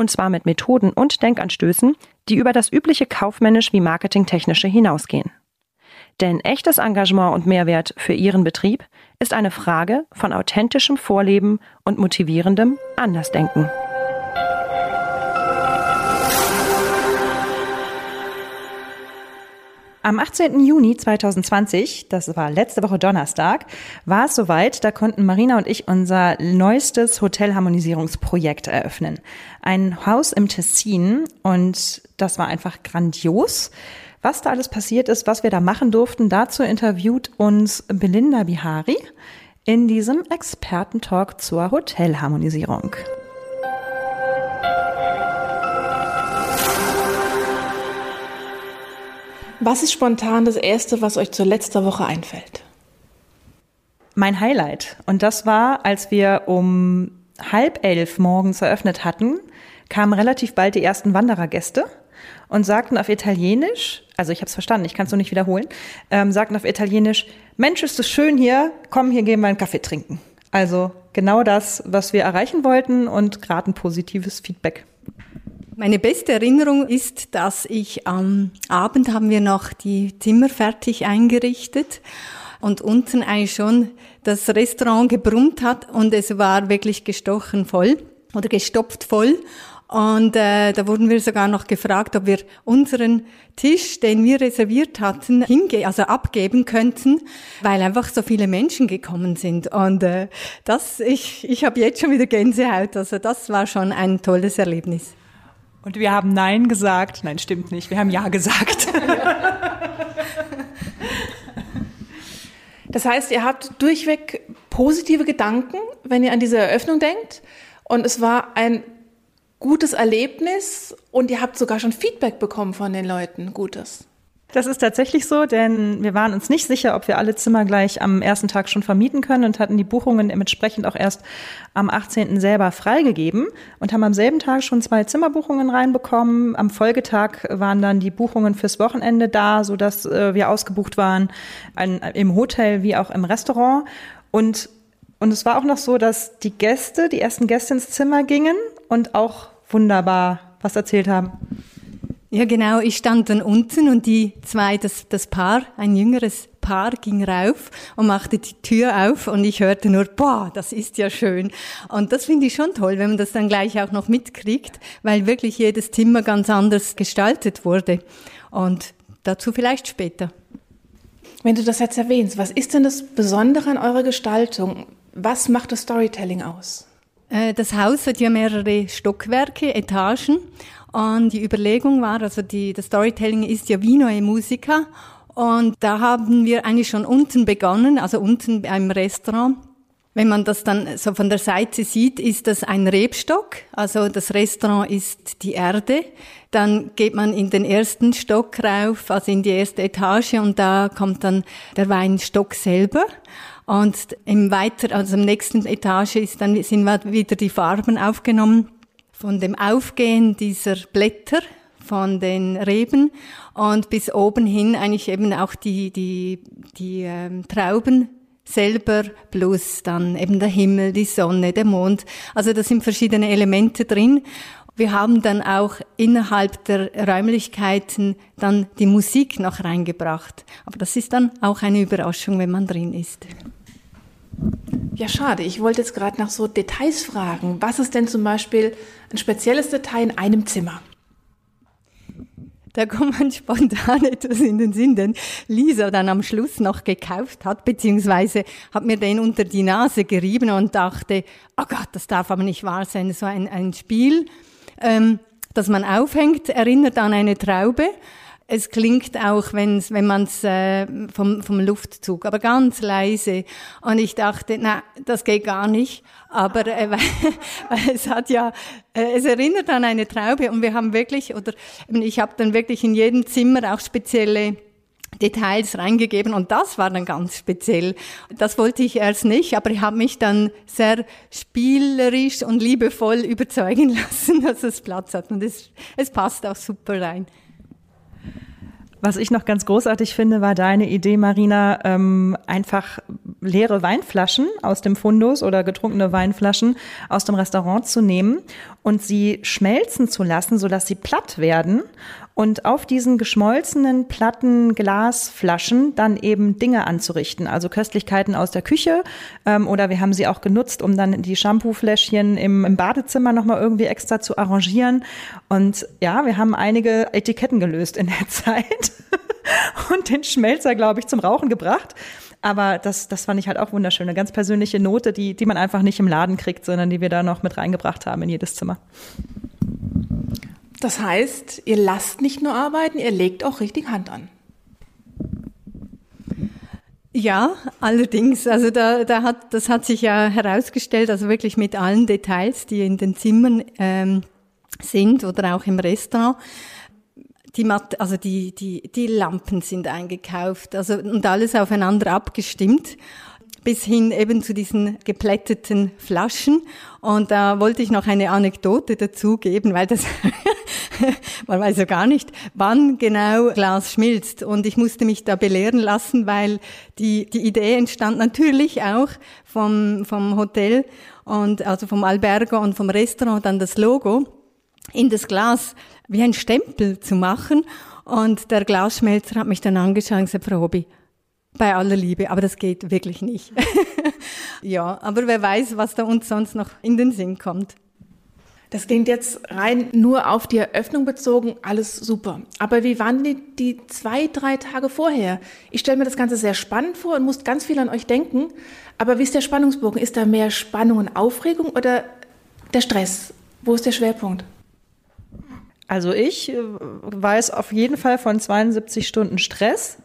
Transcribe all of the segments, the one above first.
Und zwar mit Methoden und Denkanstößen, die über das übliche kaufmännisch wie marketingtechnische hinausgehen. Denn echtes Engagement und Mehrwert für Ihren Betrieb ist eine Frage von authentischem Vorleben und motivierendem Andersdenken. Am 18. Juni 2020, das war letzte Woche Donnerstag, war es soweit, da konnten Marina und ich unser neuestes Hotelharmonisierungsprojekt eröffnen. Ein Haus im Tessin und das war einfach grandios. Was da alles passiert ist, was wir da machen durften, dazu interviewt uns Belinda Bihari in diesem Expertentalk zur Hotelharmonisierung. Was ist spontan das Erste, was euch zur letzten Woche einfällt? Mein Highlight. Und das war, als wir um halb elf morgens eröffnet hatten, kamen relativ bald die ersten Wanderergäste und sagten auf Italienisch, also ich habe es verstanden, ich kann es nur nicht wiederholen, ähm, sagten auf Italienisch, Mensch, ist es schön hier, komm, hier gehen wir einen Kaffee trinken. Also genau das, was wir erreichen wollten und gerade ein positives Feedback. Meine beste Erinnerung ist, dass ich am Abend haben wir noch die Zimmer fertig eingerichtet und unten eigentlich schon das Restaurant gebrummt hat und es war wirklich gestochen voll oder gestopft voll. Und äh, da wurden wir sogar noch gefragt, ob wir unseren Tisch, den wir reserviert hatten, hinge also abgeben könnten, weil einfach so viele Menschen gekommen sind. Und äh, das, ich, ich habe jetzt schon wieder Gänsehaut. Also das war schon ein tolles Erlebnis. Und wir haben Nein gesagt. Nein, stimmt nicht. Wir haben Ja gesagt. das heißt, ihr habt durchweg positive Gedanken, wenn ihr an diese Eröffnung denkt. Und es war ein gutes Erlebnis und ihr habt sogar schon Feedback bekommen von den Leuten, gutes. Das ist tatsächlich so, denn wir waren uns nicht sicher, ob wir alle Zimmer gleich am ersten Tag schon vermieten können und hatten die Buchungen dementsprechend auch erst am 18. selber freigegeben und haben am selben Tag schon zwei Zimmerbuchungen reinbekommen. Am Folgetag waren dann die Buchungen fürs Wochenende da, so dass äh, wir ausgebucht waren im Hotel wie auch im Restaurant und und es war auch noch so, dass die Gäste, die ersten Gäste ins Zimmer gingen und auch wunderbar was erzählt haben. Ja, genau. Ich stand dann unten und die zwei, das, das Paar, ein jüngeres Paar ging rauf und machte die Tür auf und ich hörte nur, boah, das ist ja schön. Und das finde ich schon toll, wenn man das dann gleich auch noch mitkriegt, weil wirklich jedes Zimmer ganz anders gestaltet wurde. Und dazu vielleicht später. Wenn du das jetzt erwähnst, was ist denn das Besondere an eurer Gestaltung? Was macht das Storytelling aus? Äh, das Haus hat ja mehrere Stockwerke, Etagen. Und die Überlegung war, also die, das Storytelling ist ja wie neue Musiker. Und da haben wir eigentlich schon unten begonnen, also unten beim Restaurant. Wenn man das dann so von der Seite sieht, ist das ein Rebstock. Also das Restaurant ist die Erde. Dann geht man in den ersten Stock rauf, also in die erste Etage und da kommt dann der Weinstock selber. Und im weiter, also im nächsten Etage ist dann, sind wieder die Farben aufgenommen von dem Aufgehen dieser Blätter von den Reben und bis oben hin eigentlich eben auch die, die, die ähm, Trauben selber plus dann eben der Himmel, die Sonne, der Mond. Also da sind verschiedene Elemente drin. Wir haben dann auch innerhalb der Räumlichkeiten dann die Musik noch reingebracht. Aber das ist dann auch eine Überraschung, wenn man drin ist. Ja, schade. Ich wollte jetzt gerade nach so Details fragen. Was ist denn zum Beispiel ein spezielles Detail in einem Zimmer? Da kommt man spontan etwas in den Sinn, den Lisa dann am Schluss noch gekauft hat, beziehungsweise hat mir den unter die Nase gerieben und dachte, oh Gott, das darf aber nicht wahr sein, so ein, ein Spiel, ähm, das man aufhängt, erinnert an eine Traube es klingt auch, wenn's, wenn man es äh, vom, vom Luftzug, aber ganz leise. Und ich dachte, na, das geht gar nicht. Aber äh, weil, weil es hat ja, äh, es erinnert an eine Traube und wir haben wirklich, oder ich habe dann wirklich in jedem Zimmer auch spezielle Details reingegeben und das war dann ganz speziell. Das wollte ich erst nicht, aber ich habe mich dann sehr spielerisch und liebevoll überzeugen lassen, dass es Platz hat und es, es passt auch super rein. Was ich noch ganz großartig finde, war deine Idee, Marina, ähm, einfach leere Weinflaschen aus dem Fundus oder getrunkene Weinflaschen aus dem Restaurant zu nehmen und sie schmelzen zu lassen, sodass sie platt werden und auf diesen geschmolzenen platten Glasflaschen dann eben Dinge anzurichten, also Köstlichkeiten aus der Küche ähm, oder wir haben sie auch genutzt, um dann die Shampoofläschchen im, im Badezimmer nochmal irgendwie extra zu arrangieren und ja, wir haben einige Etiketten gelöst in der Zeit und den Schmelzer, glaube ich, zum Rauchen gebracht. Aber das, das fand ich halt auch wunderschön. Eine ganz persönliche Note, die, die man einfach nicht im Laden kriegt, sondern die wir da noch mit reingebracht haben in jedes Zimmer. Das heißt, ihr lasst nicht nur arbeiten, ihr legt auch richtig Hand an. Ja, allerdings, also da, da hat, das hat sich ja herausgestellt, also wirklich mit allen Details, die in den Zimmern ähm, sind oder auch im Restaurant. Die, Mat also die, die, die Lampen sind eingekauft, also und alles aufeinander abgestimmt bis hin eben zu diesen geplätteten Flaschen. Und da wollte ich noch eine Anekdote dazugeben, weil das, man weiß ja gar nicht, wann genau Glas schmilzt. Und ich musste mich da belehren lassen, weil die, die Idee entstand natürlich auch vom, vom Hotel und also vom Albergo und vom Restaurant dann das Logo in das Glas wie ein Stempel zu machen. Und der Glasschmelzer hat mich dann angeschaut und gesagt, Frau Hobby, bei aller Liebe, aber das geht wirklich nicht. ja, aber wer weiß, was da uns sonst noch in den Sinn kommt. Das klingt jetzt rein nur auf die Eröffnung bezogen, alles super. Aber wie waren die, die zwei, drei Tage vorher? Ich stelle mir das Ganze sehr spannend vor und muss ganz viel an euch denken. Aber wie ist der Spannungsbogen? Ist da mehr Spannung und Aufregung oder der Stress? Wo ist der Schwerpunkt? Also ich äh, weiß auf jeden Fall von 72 Stunden Stress.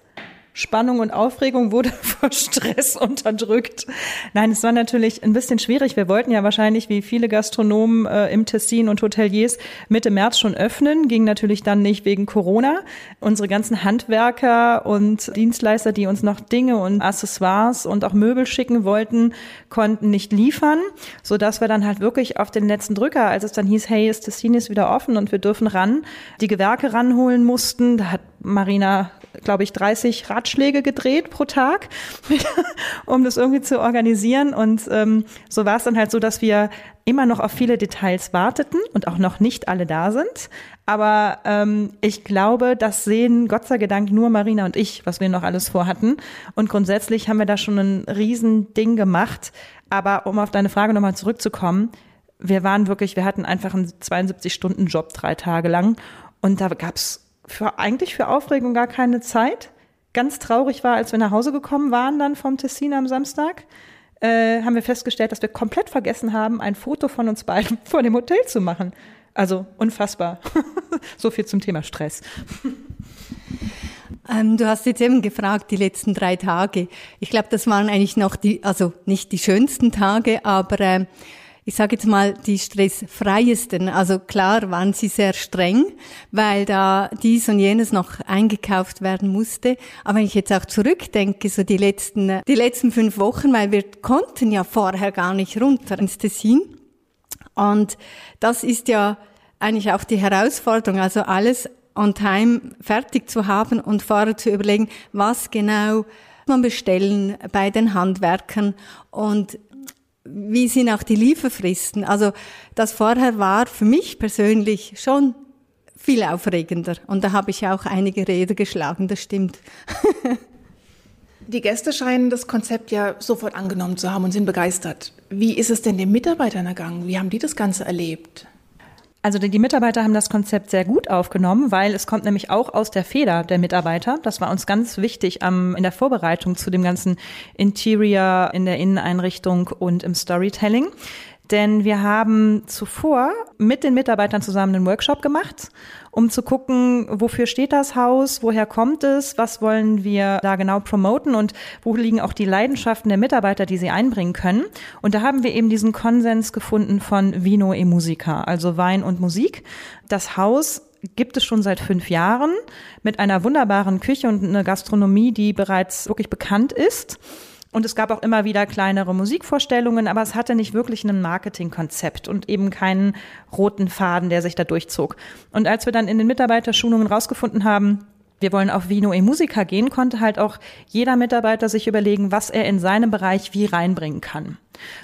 Spannung und Aufregung wurde vor Stress unterdrückt. Nein, es war natürlich ein bisschen schwierig. Wir wollten ja wahrscheinlich wie viele Gastronomen äh, im Tessin und Hoteliers Mitte März schon öffnen, ging natürlich dann nicht wegen Corona. Unsere ganzen Handwerker und Dienstleister, die uns noch Dinge und Accessoires und auch Möbel schicken wollten, konnten nicht liefern, so dass wir dann halt wirklich auf den letzten Drücker, als es dann hieß, hey, ist Tessin ist wieder offen und wir dürfen ran, die Gewerke ranholen mussten. Da hat Marina, glaube ich, 30 Ratschläge gedreht pro Tag, um das irgendwie zu organisieren. Und ähm, so war es dann halt so, dass wir immer noch auf viele Details warteten und auch noch nicht alle da sind. Aber ähm, ich glaube, das sehen Gott sei Dank nur Marina und ich, was wir noch alles vorhatten. Und grundsätzlich haben wir da schon ein Riesending gemacht. Aber um auf deine Frage nochmal zurückzukommen, wir waren wirklich, wir hatten einfach einen 72-Stunden-Job drei Tage lang. Und da gab's für eigentlich für Aufregung gar keine Zeit. Ganz traurig war, als wir nach Hause gekommen waren dann vom Tessin am Samstag, äh, haben wir festgestellt, dass wir komplett vergessen haben, ein Foto von uns beiden vor dem Hotel zu machen. Also unfassbar. so viel zum Thema Stress. Ähm, du hast jetzt eben gefragt, die letzten drei Tage. Ich glaube, das waren eigentlich noch die, also nicht die schönsten Tage, aber äh, ich sage jetzt mal, die stressfreiesten. Also klar waren sie sehr streng, weil da dies und jenes noch eingekauft werden musste. Aber wenn ich jetzt auch zurückdenke, so die letzten, die letzten fünf Wochen, weil wir konnten ja vorher gar nicht runter ins Tessin. Und das ist ja eigentlich auch die Herausforderung, also alles on time fertig zu haben und vorher zu überlegen, was genau man bestellen bei den Handwerkern und wie sind auch die Lieferfristen. Also das vorher war für mich persönlich schon viel aufregender und da habe ich auch einige Rede geschlagen, das stimmt. Die Gäste scheinen das Konzept ja sofort angenommen zu haben und sind begeistert. Wie ist es denn den Mitarbeitern ergangen? Wie haben die das Ganze erlebt? Also die Mitarbeiter haben das Konzept sehr gut aufgenommen, weil es kommt nämlich auch aus der Feder der Mitarbeiter. Das war uns ganz wichtig am, in der Vorbereitung zu dem ganzen Interior in der Inneneinrichtung und im Storytelling. Denn wir haben zuvor mit den Mitarbeitern zusammen einen Workshop gemacht, um zu gucken, wofür steht das Haus, woher kommt es, was wollen wir da genau promoten und wo liegen auch die Leidenschaften der Mitarbeiter, die sie einbringen können. Und da haben wir eben diesen Konsens gefunden von Vino e Musica, also Wein und Musik. Das Haus gibt es schon seit fünf Jahren mit einer wunderbaren Küche und einer Gastronomie, die bereits wirklich bekannt ist. Und es gab auch immer wieder kleinere Musikvorstellungen, aber es hatte nicht wirklich ein Marketingkonzept und eben keinen roten Faden, der sich da durchzog. Und als wir dann in den Mitarbeiterschulungen rausgefunden haben, wir wollen auf Vino e Musica gehen, konnte halt auch jeder Mitarbeiter sich überlegen, was er in seinem Bereich wie reinbringen kann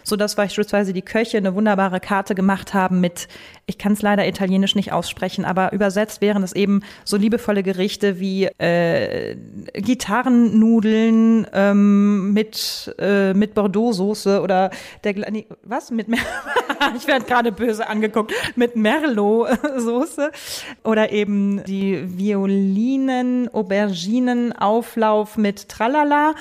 so dass beispielsweise die Köche eine wunderbare Karte gemacht haben mit, ich kann es leider italienisch nicht aussprechen, aber übersetzt wären es eben so liebevolle Gerichte wie äh, Gitarrennudeln ähm, mit äh, mit Bordeaux-Soße oder der nee, was? Mit Mer ich werde gerade böse angeguckt. Mit Merlot-Soße oder eben die Violinen, Auberginen, Auflauf mit Tralala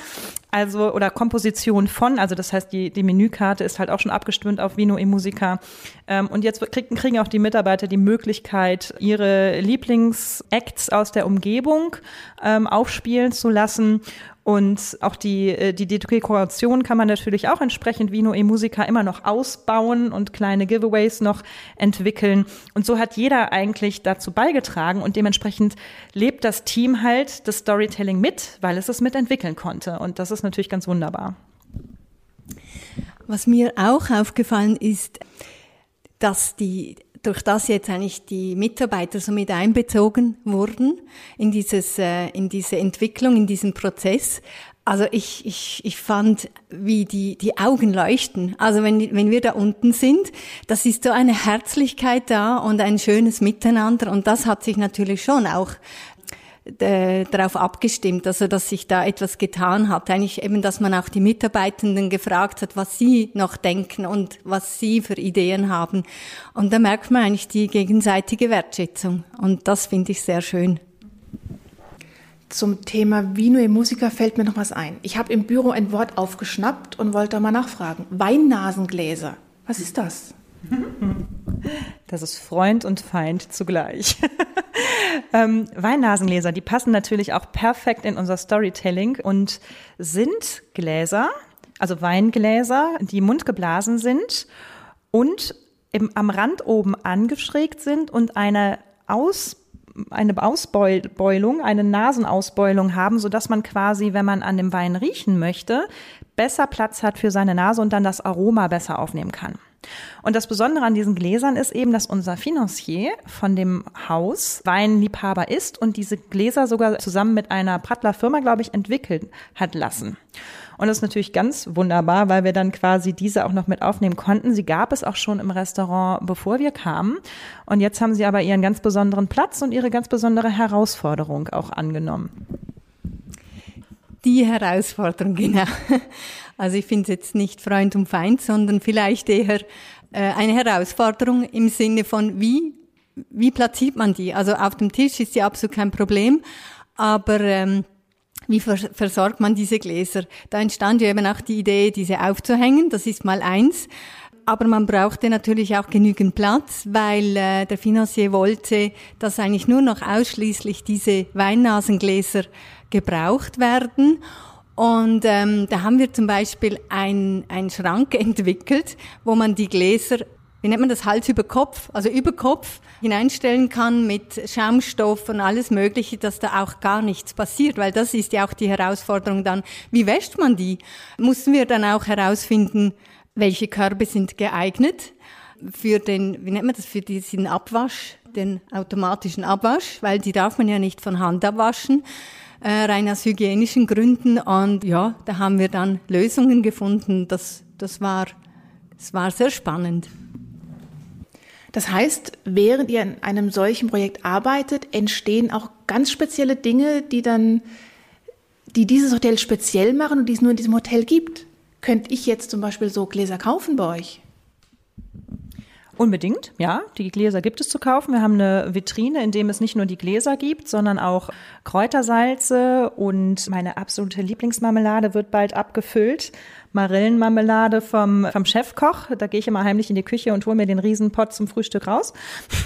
also oder Komposition von, also das heißt, die, die Menükarte ist halt auch schon abgestimmt auf Vino e Musica. Ähm, und jetzt kriegen, kriegen auch die Mitarbeiter die Möglichkeit, ihre Lieblingsacts aus der Umgebung ähm, aufspielen zu lassen. Und auch die, äh, die Dekoration kann man natürlich auch entsprechend Vino e Musica immer noch ausbauen und kleine Giveaways noch entwickeln. Und so hat jeder eigentlich dazu beigetragen und dementsprechend lebt das Team halt das Storytelling mit, weil es es mitentwickeln konnte. Und das ist natürlich ganz wunderbar. Was mir auch aufgefallen ist, dass die durch das jetzt eigentlich die Mitarbeiter so mit einbezogen wurden in dieses, äh, in diese Entwicklung, in diesen Prozess. Also ich, ich, ich fand, wie die, die Augen leuchten. Also wenn, wenn wir da unten sind, das ist so eine Herzlichkeit da und ein schönes Miteinander. Und das hat sich natürlich schon auch äh, darauf abgestimmt, also dass sich da etwas getan hat. Eigentlich eben, dass man auch die Mitarbeitenden gefragt hat, was sie noch denken und was sie für Ideen haben. Und da merkt man eigentlich die gegenseitige Wertschätzung. Und das finde ich sehr schön. Zum Thema Vino e Musica fällt mir noch was ein. Ich habe im Büro ein Wort aufgeschnappt und wollte mal nachfragen. Weinnasengläser. Was ist das? Das ist Freund und Feind zugleich. ähm, Weinnasengläser, die passen natürlich auch perfekt in unser Storytelling und sind Gläser, also Weingläser, die mundgeblasen sind und im, am Rand oben angeschrägt sind und eine Aus eine Ausbeulung, eine Nasenausbeulung haben, so dass man quasi, wenn man an dem Wein riechen möchte, besser Platz hat für seine Nase und dann das Aroma besser aufnehmen kann. Und das Besondere an diesen Gläsern ist eben, dass unser Financier von dem Haus Weinliebhaber ist und diese Gläser sogar zusammen mit einer Prattler Firma, glaube ich, entwickelt hat lassen. Und das ist natürlich ganz wunderbar, weil wir dann quasi diese auch noch mit aufnehmen konnten. Sie gab es auch schon im Restaurant, bevor wir kamen. Und jetzt haben sie aber ihren ganz besonderen Platz und ihre ganz besondere Herausforderung auch angenommen. Die Herausforderung, genau. Also ich finde es jetzt nicht Freund und Feind, sondern vielleicht eher äh, eine Herausforderung im Sinne von, wie, wie platziert man die? Also auf dem Tisch ist ja absolut kein Problem, aber ähm, wie versorgt man diese Gläser? Da entstand ja eben auch die Idee, diese aufzuhängen, das ist mal eins. Aber man brauchte natürlich auch genügend Platz, weil äh, der Financier wollte, dass eigentlich nur noch ausschließlich diese Weinnasengläser gebraucht werden. Und ähm, da haben wir zum Beispiel einen Schrank entwickelt, wo man die Gläser, wie nennt man das, Hals über Kopf, also über Kopf hineinstellen kann mit Schaumstoff und alles Mögliche, dass da auch gar nichts passiert, weil das ist ja auch die Herausforderung dann, wie wäscht man die? Mussten wir dann auch herausfinden, welche Körbe sind geeignet? für den, wie nennt man das, für diesen Abwasch, den automatischen Abwasch, weil die darf man ja nicht von Hand abwaschen, äh, rein aus hygienischen Gründen. Und ja, da haben wir dann Lösungen gefunden. Das, das war, das war sehr spannend. Das heißt, während ihr in einem solchen Projekt arbeitet, entstehen auch ganz spezielle Dinge, die dann, die dieses Hotel speziell machen und die es nur in diesem Hotel gibt. Könnte ich jetzt zum Beispiel so Gläser kaufen bei euch? Unbedingt, ja. Die Gläser gibt es zu kaufen. Wir haben eine Vitrine, in dem es nicht nur die Gläser gibt, sondern auch Kräutersalze und meine absolute Lieblingsmarmelade wird bald abgefüllt. Marillenmarmelade vom, vom Chefkoch. Da gehe ich immer heimlich in die Küche und hole mir den Riesenpott zum Frühstück raus.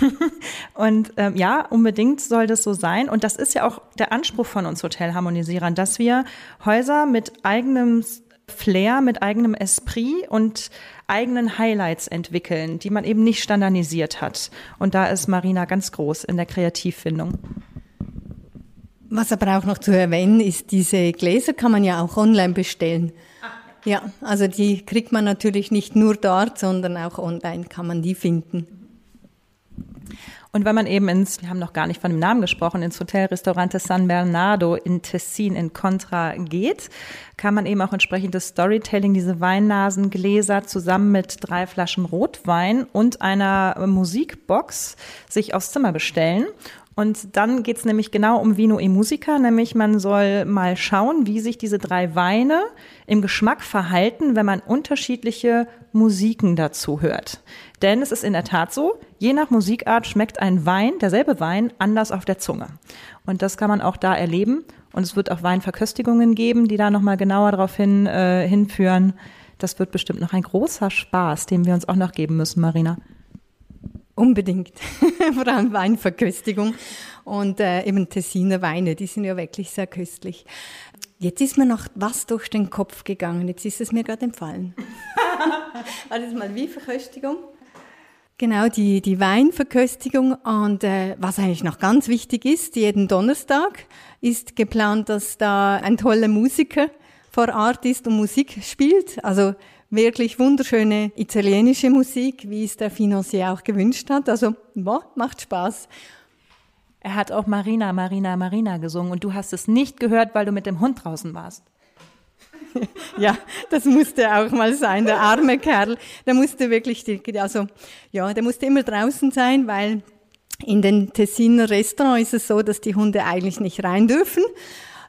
und ähm, ja, unbedingt soll das so sein. Und das ist ja auch der Anspruch von uns Hotelharmonisierern, dass wir Häuser mit eigenem Flair, mit eigenem Esprit und eigenen Highlights entwickeln, die man eben nicht standardisiert hat. Und da ist Marina ganz groß in der Kreativfindung. Was aber auch noch zu erwähnen ist, diese Gläser kann man ja auch online bestellen. Ja, also die kriegt man natürlich nicht nur dort, sondern auch online kann man die finden. Und wenn man eben ins, wir haben noch gar nicht von dem Namen gesprochen, ins Hotel Restaurante San Bernardo in Tessin in Contra geht, kann man eben auch entsprechendes Storytelling, diese Weinnasengläser zusammen mit drei Flaschen Rotwein und einer Musikbox sich aufs Zimmer bestellen. Und dann geht's nämlich genau um Vino e Musica, nämlich man soll mal schauen, wie sich diese drei Weine im Geschmack verhalten, wenn man unterschiedliche Musiken dazu hört. Denn es ist in der Tat so, je nach Musikart schmeckt ein Wein, derselbe Wein, anders auf der Zunge. Und das kann man auch da erleben. Und es wird auch Weinverköstigungen geben, die da nochmal genauer darauf hin, äh, hinführen. Das wird bestimmt noch ein großer Spaß, den wir uns auch noch geben müssen, Marina. Unbedingt. Vor allem Weinverköstigung und äh, eben Tessiner Weine, die sind ja wirklich sehr köstlich. Jetzt ist mir noch was durch den Kopf gegangen, jetzt ist es mir gerade entfallen. War das mal wie Verköstigung? Genau, die, die Weinverköstigung. Und äh, was eigentlich noch ganz wichtig ist, jeden Donnerstag ist geplant, dass da ein toller Musiker vor Ort ist und Musik spielt. Also wirklich wunderschöne italienische Musik, wie es der Financier auch gewünscht hat. Also, boah, macht Spaß. Er hat auch Marina, Marina, Marina gesungen und du hast es nicht gehört, weil du mit dem Hund draußen warst. ja, das musste auch mal sein, der arme Kerl. Der musste wirklich, also, ja, der musste immer draußen sein, weil in den Tessiner Restaurants ist es so, dass die Hunde eigentlich nicht rein dürfen.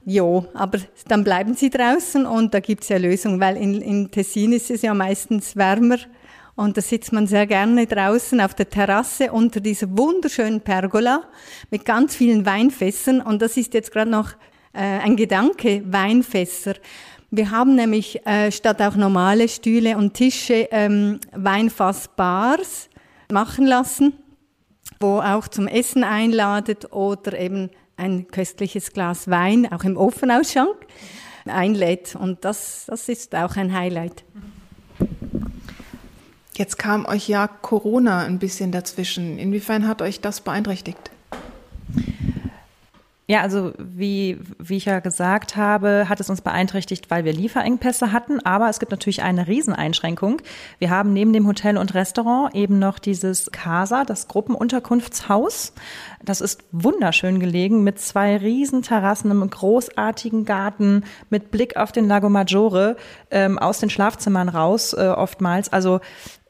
Jo, aber dann bleiben sie draußen und da gibt's ja Lösungen, weil in, in Tessin ist es ja meistens wärmer und da sitzt man sehr gerne draußen auf der Terrasse unter dieser wunderschönen Pergola mit ganz vielen Weinfässern und das ist jetzt gerade noch äh, ein Gedanke, Weinfässer. Wir haben nämlich äh, statt auch normale Stühle und Tische ähm, Weinfassbars machen lassen, wo auch zum Essen einladet oder eben ein köstliches Glas Wein, auch im Ofenausschank, einlädt. Und das, das ist auch ein Highlight. Jetzt kam euch ja Corona ein bisschen dazwischen. Inwiefern hat euch das beeinträchtigt? Ja, also wie, wie ich ja gesagt habe, hat es uns beeinträchtigt, weil wir Lieferengpässe hatten. Aber es gibt natürlich eine Rieseneinschränkung. Wir haben neben dem Hotel und Restaurant eben noch dieses Casa, das Gruppenunterkunftshaus. Das ist wunderschön gelegen mit zwei Riesenterrassen, einem großartigen Garten, mit Blick auf den Lago Maggiore ähm, aus den Schlafzimmern raus äh, oftmals. Also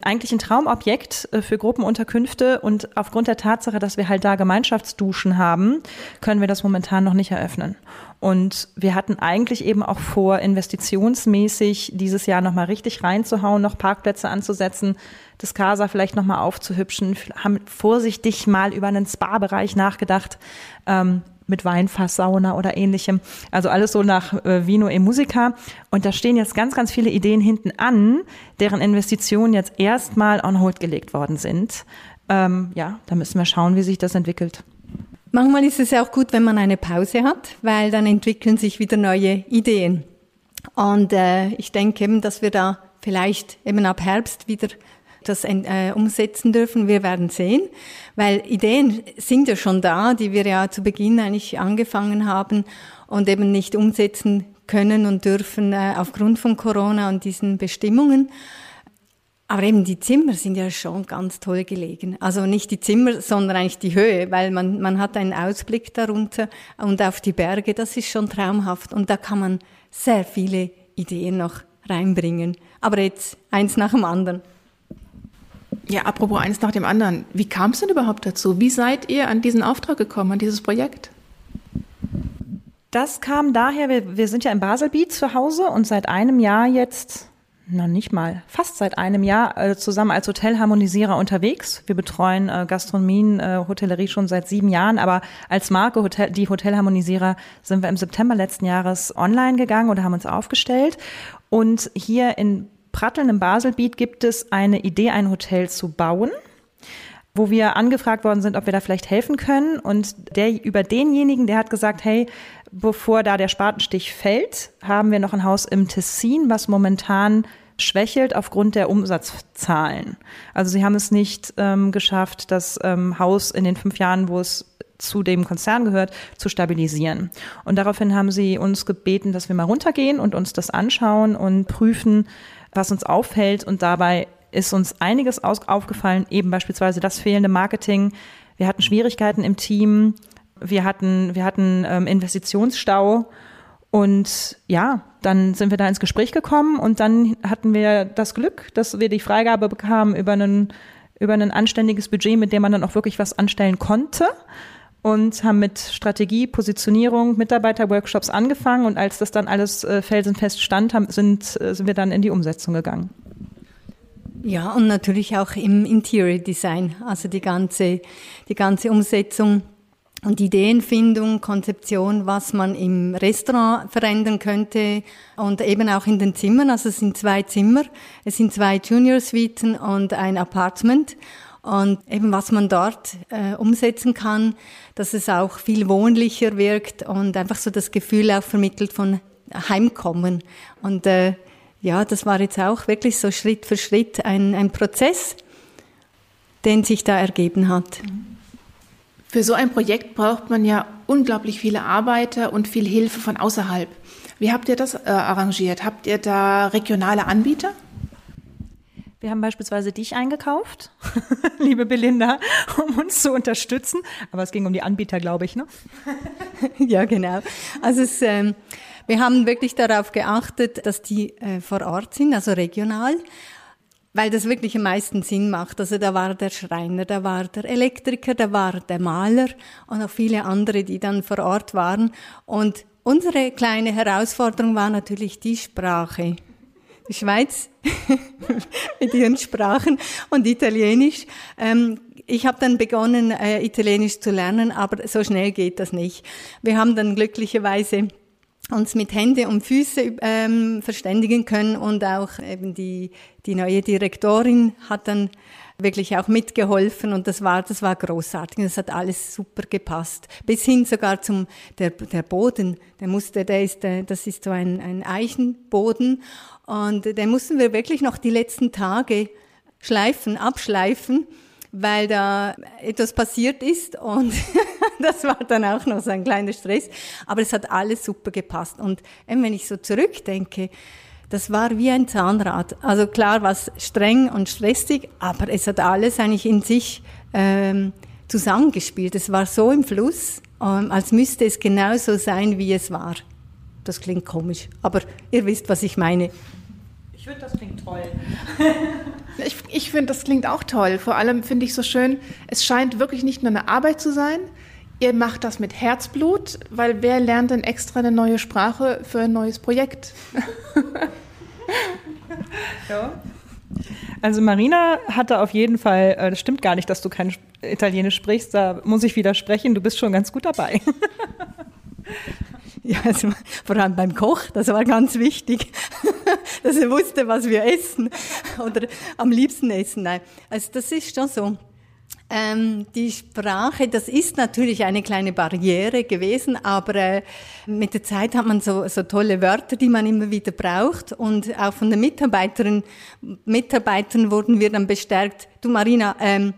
eigentlich ein Traumobjekt äh, für Gruppenunterkünfte und aufgrund der Tatsache, dass wir halt da Gemeinschaftsduschen haben, können wir das momentan noch nicht eröffnen. Und wir hatten eigentlich eben auch vor, investitionsmäßig dieses Jahr nochmal richtig reinzuhauen, noch Parkplätze anzusetzen, das Casa vielleicht nochmal aufzuhübschen, haben vorsichtig mal über einen Spa-Bereich nachgedacht. Ähm, mit Weinfass, Sauna oder ähnlichem. Also alles so nach äh, Vino e Musica. Und da stehen jetzt ganz, ganz viele Ideen hinten an, deren Investitionen jetzt erstmal on hold gelegt worden sind. Ähm, ja, da müssen wir schauen, wie sich das entwickelt. Manchmal ist es ja auch gut, wenn man eine Pause hat, weil dann entwickeln sich wieder neue Ideen. Und äh, ich denke eben, dass wir da vielleicht eben ab Herbst wieder das äh, umsetzen dürfen. Wir werden sehen, weil Ideen sind ja schon da, die wir ja zu Beginn eigentlich angefangen haben und eben nicht umsetzen können und dürfen äh, aufgrund von Corona und diesen Bestimmungen. Aber eben die Zimmer sind ja schon ganz toll gelegen. Also nicht die Zimmer, sondern eigentlich die Höhe, weil man, man hat einen Ausblick darunter und auf die Berge, das ist schon traumhaft. Und da kann man sehr viele Ideen noch reinbringen. Aber jetzt eins nach dem anderen. Ja, apropos eins nach dem anderen. Wie kam es denn überhaupt dazu? Wie seid ihr an diesen Auftrag gekommen, an dieses Projekt? Das kam daher, wir, wir sind ja in Baselbiet zu Hause und seit einem Jahr jetzt noch nicht mal, fast seit einem Jahr äh, zusammen als Hotelharmonisierer unterwegs. Wir betreuen äh, Gastronomien, äh, Hotellerie schon seit sieben Jahren, aber als Marke Hotel, die Hotelharmonisierer sind wir im September letzten Jahres online gegangen oder haben uns aufgestellt. Und hier in Pratteln im Baselbiet gibt es eine Idee, ein Hotel zu bauen wo wir angefragt worden sind, ob wir da vielleicht helfen können. Und der über denjenigen, der hat gesagt, hey, bevor da der Spatenstich fällt, haben wir noch ein Haus im Tessin, was momentan schwächelt aufgrund der Umsatzzahlen. Also sie haben es nicht ähm, geschafft, das ähm, Haus in den fünf Jahren, wo es zu dem Konzern gehört, zu stabilisieren. Und daraufhin haben sie uns gebeten, dass wir mal runtergehen und uns das anschauen und prüfen, was uns auffällt. Und dabei ist uns einiges aufgefallen, eben beispielsweise das fehlende Marketing. Wir hatten Schwierigkeiten im Team, wir hatten, wir hatten ähm, Investitionsstau. Und ja, dann sind wir da ins Gespräch gekommen. Und dann hatten wir das Glück, dass wir die Freigabe bekamen über einen über ein anständiges Budget, mit dem man dann auch wirklich was anstellen konnte und haben mit Strategie, Positionierung, Mitarbeiterworkshops angefangen und als das dann alles äh, felsenfest stand, haben, sind, äh, sind wir dann in die Umsetzung gegangen. Ja, und natürlich auch im Interior Design, also die ganze, die ganze Umsetzung und Ideenfindung, Konzeption, was man im Restaurant verändern könnte und eben auch in den Zimmern. Also es sind zwei Zimmer, es sind zwei Junior Suiten und ein Apartment. Und eben was man dort äh, umsetzen kann, dass es auch viel wohnlicher wirkt und einfach so das Gefühl auch vermittelt von Heimkommen. Und äh, ja, das war jetzt auch wirklich so Schritt für Schritt ein, ein Prozess, den sich da ergeben hat. Für so ein Projekt braucht man ja unglaublich viele Arbeiter und viel Hilfe von außerhalb. Wie habt ihr das äh, arrangiert? Habt ihr da regionale Anbieter? Wir haben beispielsweise dich eingekauft, liebe Belinda, um uns zu unterstützen. Aber es ging um die Anbieter, glaube ich, ne? ja, genau. Also es, ähm, wir haben wirklich darauf geachtet, dass die äh, vor Ort sind, also regional weil das wirklich am meisten Sinn macht. Also da war der Schreiner, da war der Elektriker, da war der Maler und auch viele andere, die dann vor Ort waren. Und unsere kleine Herausforderung war natürlich die Sprache. Schweiz mit ihren Sprachen und Italienisch. Ähm, ich habe dann begonnen, äh, Italienisch zu lernen, aber so schnell geht das nicht. Wir haben dann glücklicherweise uns mit Hände und Füße ähm, verständigen können und auch eben die, die neue Direktorin hat dann wirklich auch mitgeholfen und das war, das war großartig. Das hat alles super gepasst. Bis hin sogar zum, der, der Boden, der musste, der ist, der, das ist so ein, ein Eichenboden und den mussten wir wirklich noch die letzten Tage schleifen, abschleifen weil da etwas passiert ist und das war dann auch noch so ein kleiner Stress. Aber es hat alles super gepasst. Und wenn ich so zurückdenke, das war wie ein Zahnrad. Also klar war es streng und stressig, aber es hat alles eigentlich in sich ähm, zusammengespielt. Es war so im Fluss, ähm, als müsste es genauso sein, wie es war. Das klingt komisch, aber ihr wisst, was ich meine. Ich finde, das klingt toll. ich ich finde, das klingt auch toll. Vor allem finde ich so schön, es scheint wirklich nicht nur eine Arbeit zu sein. Ihr macht das mit Herzblut, weil wer lernt denn extra eine neue Sprache für ein neues Projekt? ja. Also Marina hatte auf jeden Fall, äh, das stimmt gar nicht, dass du kein Italienisch sprichst, da muss ich widersprechen, du bist schon ganz gut dabei. Ja, also vor allem beim Koch, das war ganz wichtig, dass er wusste, was wir essen oder am liebsten essen. Nein, also das ist schon so. Ähm, die Sprache, das ist natürlich eine kleine Barriere gewesen, aber äh, mit der Zeit hat man so, so tolle Wörter, die man immer wieder braucht und auch von den Mitarbeiterinnen, Mitarbeitern wurden wir dann bestärkt. Du Marina, ähm,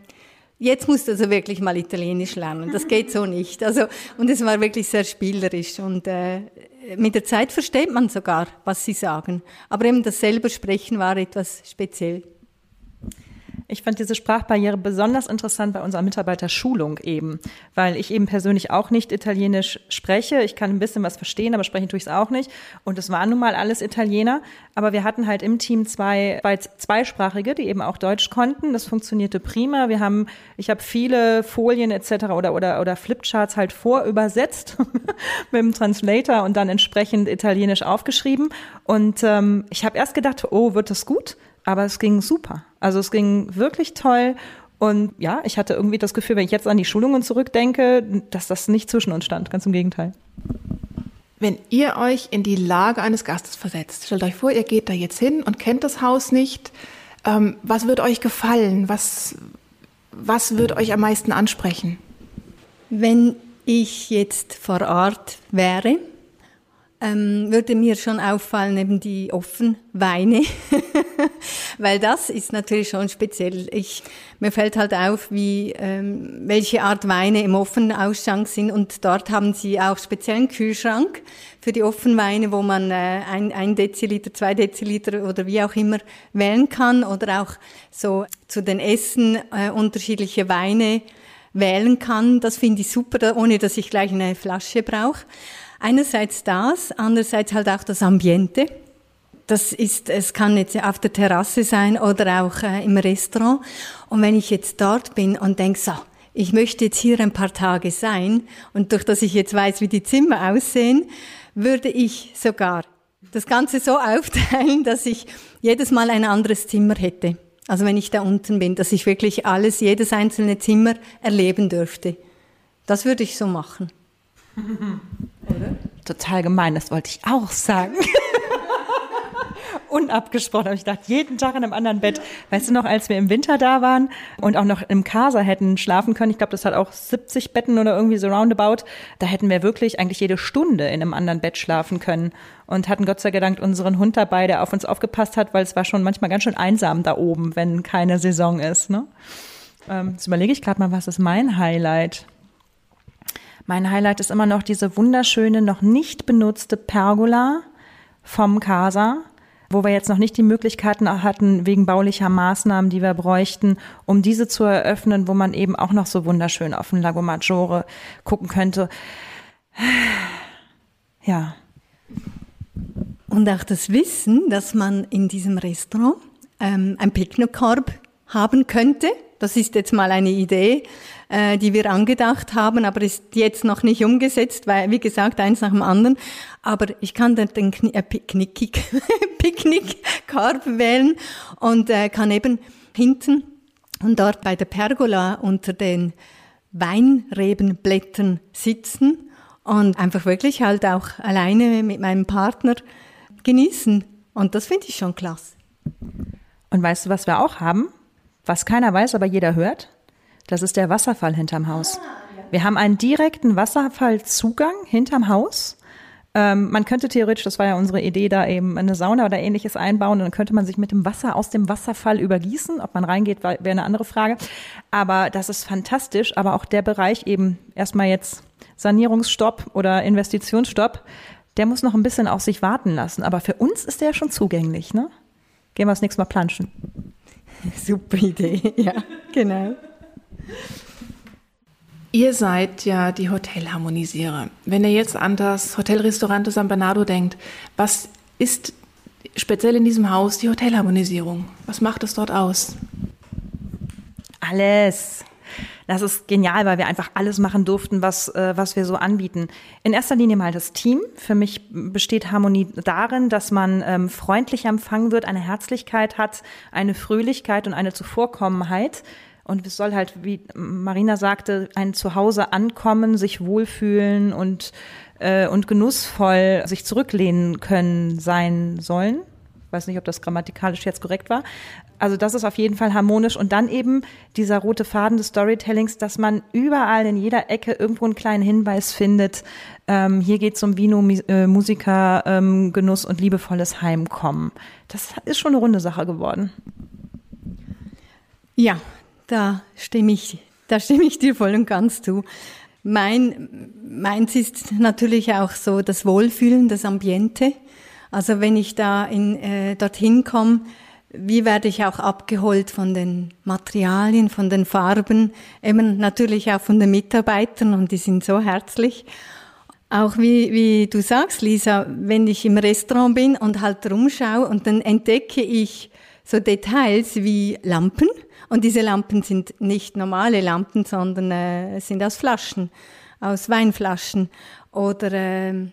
Jetzt musst du also wirklich mal Italienisch lernen. Das geht so nicht. Also und es war wirklich sehr spielerisch und äh, mit der Zeit versteht man sogar, was sie sagen. Aber eben das selber Sprechen war etwas speziell. Ich fand diese Sprachbarriere besonders interessant bei unserer Mitarbeiterschulung eben, weil ich eben persönlich auch nicht Italienisch spreche. Ich kann ein bisschen was verstehen, aber sprechen tue ich es auch nicht. Und es waren nun mal alles Italiener. Aber wir hatten halt im Team zwei, zwei zweisprachige, die eben auch Deutsch konnten. Das funktionierte prima. Wir haben, ich habe viele Folien etc. oder oder oder Flipcharts halt vorübersetzt mit dem Translator und dann entsprechend Italienisch aufgeschrieben. Und ähm, ich habe erst gedacht, oh, wird das gut? aber es ging super. Also es ging wirklich toll. Und ja, ich hatte irgendwie das Gefühl, wenn ich jetzt an die Schulungen zurückdenke, dass das nicht zwischen uns stand. Ganz im Gegenteil. Wenn ihr euch in die Lage eines Gastes versetzt, stellt euch vor, ihr geht da jetzt hin und kennt das Haus nicht. Ähm, was wird euch gefallen? Was, was wird euch am meisten ansprechen? Wenn ich jetzt vor Ort wäre, ähm, würde mir schon auffallen, eben die Offenweine, weil das ist natürlich schon speziell. Ich, mir fällt halt auf, wie, ähm, welche Art Weine im offenen Ausschank sind und dort haben sie auch speziellen Kühlschrank für die Offenweine, wo man äh, ein, ein Deziliter, zwei Deziliter oder wie auch immer wählen kann oder auch so zu den Essen äh, unterschiedliche Weine wählen kann. Das finde ich super, ohne dass ich gleich eine Flasche brauche. Einerseits das, andererseits halt auch das Ambiente. Das ist, es kann jetzt auf der Terrasse sein oder auch äh, im Restaurant. Und wenn ich jetzt dort bin und denke, so, ich möchte jetzt hier ein paar Tage sein und durch dass ich jetzt weiß, wie die Zimmer aussehen, würde ich sogar das Ganze so aufteilen, dass ich jedes Mal ein anderes Zimmer hätte. Also wenn ich da unten bin, dass ich wirklich alles, jedes einzelne Zimmer erleben dürfte. Das würde ich so machen. Oder? Total gemein, das wollte ich auch sagen. Unabgesprochen habe ich gedacht, jeden Tag in einem anderen Bett. Weißt du noch, als wir im Winter da waren und auch noch im Casa hätten schlafen können, ich glaube, das hat auch 70 Betten oder irgendwie so roundabout, da hätten wir wirklich eigentlich jede Stunde in einem anderen Bett schlafen können und hatten Gott sei Dank unseren Hund dabei, der auf uns aufgepasst hat, weil es war schon manchmal ganz schön einsam da oben, wenn keine Saison ist. Ne? Ähm, jetzt überlege ich gerade mal, was ist mein Highlight? Mein Highlight ist immer noch diese wunderschöne, noch nicht benutzte Pergola vom Casa, wo wir jetzt noch nicht die Möglichkeiten hatten, wegen baulicher Maßnahmen, die wir bräuchten, um diese zu eröffnen, wo man eben auch noch so wunderschön auf den Lago Maggiore gucken könnte. Ja. Und auch das Wissen, dass man in diesem Restaurant ähm, ein Picknickkorb haben könnte, das ist jetzt mal eine Idee, äh, die wir angedacht haben, aber ist jetzt noch nicht umgesetzt, weil, wie gesagt, eins nach dem anderen. Aber ich kann dann den Kni äh, Picknick, Picknickkorb wählen und äh, kann eben hinten und dort bei der Pergola unter den Weinrebenblättern sitzen und einfach wirklich halt auch alleine mit meinem Partner genießen. Und das finde ich schon klasse. Und weißt du, was wir auch haben? Was keiner weiß, aber jeder hört? Das ist der Wasserfall hinterm Haus. Wir haben einen direkten Wasserfallzugang hinterm Haus. Ähm, man könnte theoretisch, das war ja unsere Idee, da eben eine Sauna oder ähnliches einbauen und dann könnte man sich mit dem Wasser aus dem Wasserfall übergießen. Ob man reingeht, wäre eine andere Frage. Aber das ist fantastisch. Aber auch der Bereich eben erstmal jetzt Sanierungsstopp oder Investitionsstopp, der muss noch ein bisschen auf sich warten lassen. Aber für uns ist der schon zugänglich, ne? Gehen wir das nächste Mal planschen. Super Idee, ja, genau. Ihr seid ja die Hotelharmonisierer. Wenn ihr jetzt an das Hotelrestaurant San Bernardo denkt, was ist speziell in diesem Haus die Hotelharmonisierung? Was macht es dort aus? Alles. Das ist genial, weil wir einfach alles machen durften, was, äh, was wir so anbieten. In erster Linie mal das Team. Für mich besteht Harmonie darin, dass man ähm, freundlich empfangen wird, eine Herzlichkeit hat, eine Fröhlichkeit und eine Zuvorkommenheit. Und es soll halt, wie Marina sagte, ein Zuhause ankommen, sich wohlfühlen und, äh, und genussvoll sich zurücklehnen können sein sollen. Ich weiß nicht, ob das grammatikalisch jetzt korrekt war. Also das ist auf jeden Fall harmonisch. Und dann eben dieser rote Faden des Storytellings, dass man überall in jeder Ecke irgendwo einen kleinen Hinweis findet. Ähm, hier geht es um Vino, äh, Musiker, ähm, Genuss und liebevolles Heimkommen. Das ist schon eine runde Sache geworden. Ja, da stimme ich, da stimme ich dir voll und ganz zu. Mein, meins ist natürlich auch so das Wohlfühlen, das Ambiente. Also wenn ich da in, äh, dorthin komme, wie werde ich auch abgeholt von den Materialien, von den Farben, eben natürlich auch von den Mitarbeitern und die sind so herzlich. Auch wie, wie du sagst, Lisa, wenn ich im Restaurant bin und halt rumschaue und dann entdecke ich so Details wie Lampen. Und diese Lampen sind nicht normale Lampen, sondern äh, sind aus Flaschen, aus Weinflaschen. Oder äh,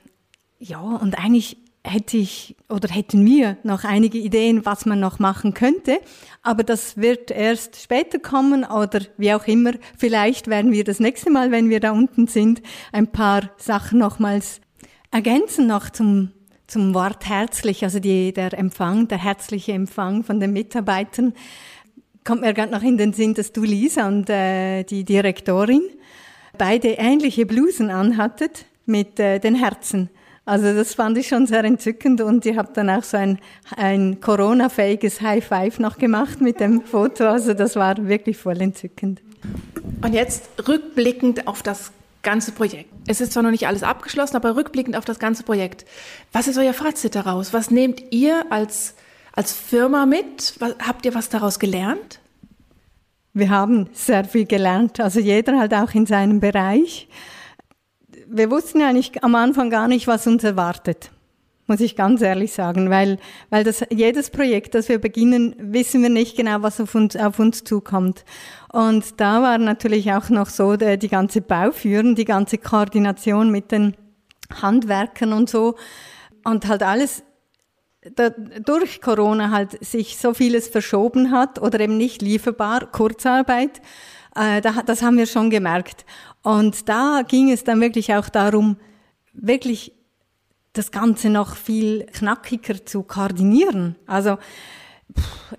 ja, und eigentlich hätte ich oder hätten wir noch einige Ideen, was man noch machen könnte. Aber das wird erst später kommen oder wie auch immer. Vielleicht werden wir das nächste Mal, wenn wir da unten sind, ein paar Sachen nochmals ergänzen noch zum, zum Wort herzlich. Also die, der Empfang, der herzliche Empfang von den Mitarbeitern. Kommt mir gerade noch in den Sinn, dass du, Lisa, und äh, die Direktorin beide ähnliche Blusen anhattet mit äh, den Herzen. Also das fand ich schon sehr entzückend und ich habe dann auch so ein, ein Corona-fähiges High Five noch gemacht mit dem Foto. Also das war wirklich voll entzückend. Und jetzt rückblickend auf das ganze Projekt. Es ist zwar noch nicht alles abgeschlossen, aber rückblickend auf das ganze Projekt. Was ist euer Fazit daraus? Was nehmt ihr als, als Firma mit? Was, habt ihr was daraus gelernt? Wir haben sehr viel gelernt, also jeder halt auch in seinem Bereich wir wussten nicht am Anfang gar nicht, was uns erwartet. Muss ich ganz ehrlich sagen, weil, weil das, jedes Projekt, das wir beginnen, wissen wir nicht genau, was auf uns, auf uns zukommt. Und da war natürlich auch noch so die, die ganze Bauführen, die ganze Koordination mit den Handwerkern und so. Und halt alles, durch Corona halt sich so vieles verschoben hat oder eben nicht lieferbar, Kurzarbeit, äh, da, das haben wir schon gemerkt. Und da ging es dann wirklich auch darum, wirklich das Ganze noch viel knackiger zu koordinieren. Also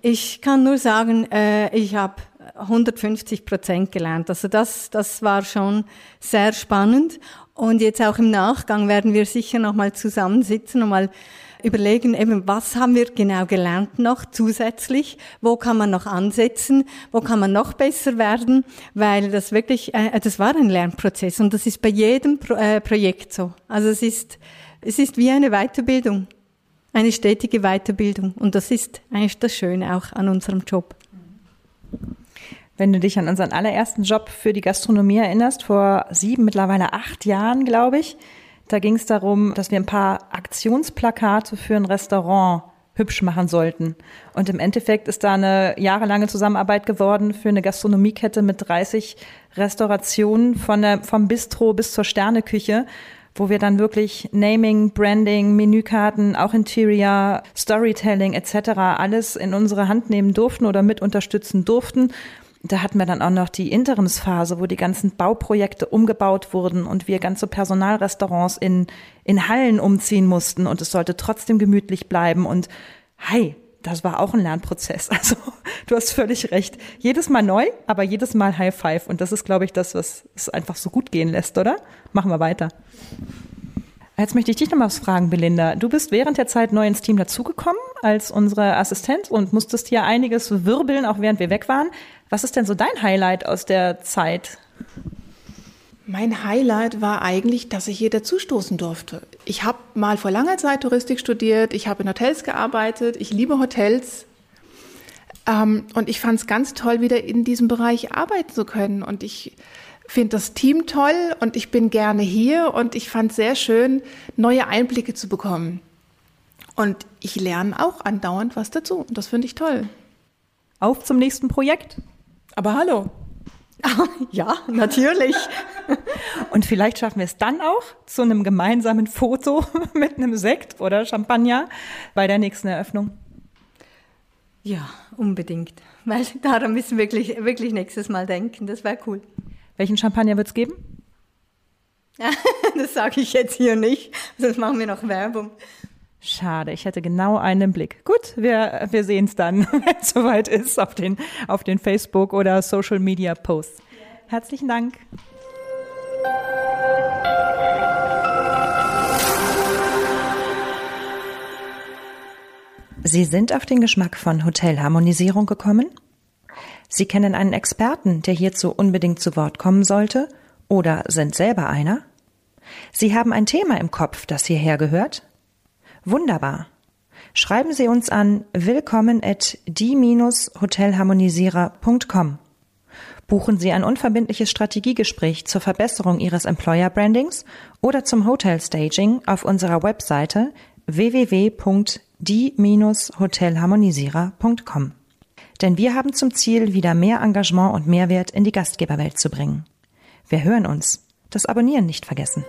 ich kann nur sagen, äh, ich habe 150 Prozent gelernt. Also das, das war schon sehr spannend. Und jetzt auch im Nachgang werden wir sicher noch mal zusammensitzen und mal überlegen, eben, was haben wir genau gelernt noch zusätzlich? Wo kann man noch ansetzen? Wo kann man noch besser werden? Weil das wirklich, äh, das war ein Lernprozess und das ist bei jedem Pro äh, Projekt so. Also es ist, es ist wie eine Weiterbildung. Eine stetige Weiterbildung. Und das ist eigentlich das Schöne auch an unserem Job. Wenn du dich an unseren allerersten Job für die Gastronomie erinnerst, vor sieben, mittlerweile acht Jahren, glaube ich, da ging es darum, dass wir ein paar Aktionsplakate für ein Restaurant hübsch machen sollten. Und im Endeffekt ist da eine jahrelange Zusammenarbeit geworden für eine Gastronomiekette mit 30 Restaurationen von der, vom Bistro bis zur Sterneküche, wo wir dann wirklich Naming, Branding, Menükarten, auch Interior, Storytelling etc. alles in unsere Hand nehmen durften oder mit unterstützen durften da hatten wir dann auch noch die Interimsphase, wo die ganzen Bauprojekte umgebaut wurden und wir ganze Personalrestaurants in, in Hallen umziehen mussten und es sollte trotzdem gemütlich bleiben und hi, das war auch ein Lernprozess. Also du hast völlig recht. Jedes Mal neu, aber jedes Mal High Five. Und das ist, glaube ich, das, was es einfach so gut gehen lässt, oder? Machen wir weiter. Jetzt möchte ich dich noch mal was fragen, Belinda. Du bist während der Zeit neu ins Team dazugekommen als unsere Assistenz und musstest hier einiges wirbeln, auch während wir weg waren. Was ist denn so dein Highlight aus der Zeit? Mein Highlight war eigentlich, dass ich hier dazustoßen durfte. Ich habe mal vor langer Zeit Touristik studiert, ich habe in Hotels gearbeitet, ich liebe Hotels. Ähm, und ich fand es ganz toll, wieder in diesem Bereich arbeiten zu können. Und ich finde das Team toll und ich bin gerne hier und ich fand sehr schön, neue Einblicke zu bekommen. Und ich lerne auch andauernd was dazu und das finde ich toll. Auf zum nächsten Projekt. Aber hallo. ja, natürlich. Und vielleicht schaffen wir es dann auch zu einem gemeinsamen Foto mit einem Sekt oder Champagner bei der nächsten Eröffnung. Ja, unbedingt. Weil daran müssen wir wirklich, wirklich nächstes Mal denken. Das wäre cool. Welchen Champagner wird es geben? das sage ich jetzt hier nicht, sonst machen wir noch Werbung. Schade, ich hätte genau einen Blick. Gut, wir, wir sehen es dann, wenn es soweit ist, auf den, auf den Facebook- oder Social-Media-Posts. Herzlichen Dank. Sie sind auf den Geschmack von Hotelharmonisierung gekommen? Sie kennen einen Experten, der hierzu unbedingt zu Wort kommen sollte, oder sind selber einer? Sie haben ein Thema im Kopf, das hierher gehört? Wunderbar. Schreiben Sie uns an willkommen at die-hotelharmonisierer.com. Buchen Sie ein unverbindliches Strategiegespräch zur Verbesserung Ihres Employer Brandings oder zum Hotel Staging auf unserer Webseite www.die-hotelharmonisierer.com. Denn wir haben zum Ziel, wieder mehr Engagement und Mehrwert in die Gastgeberwelt zu bringen. Wir hören uns. Das Abonnieren nicht vergessen.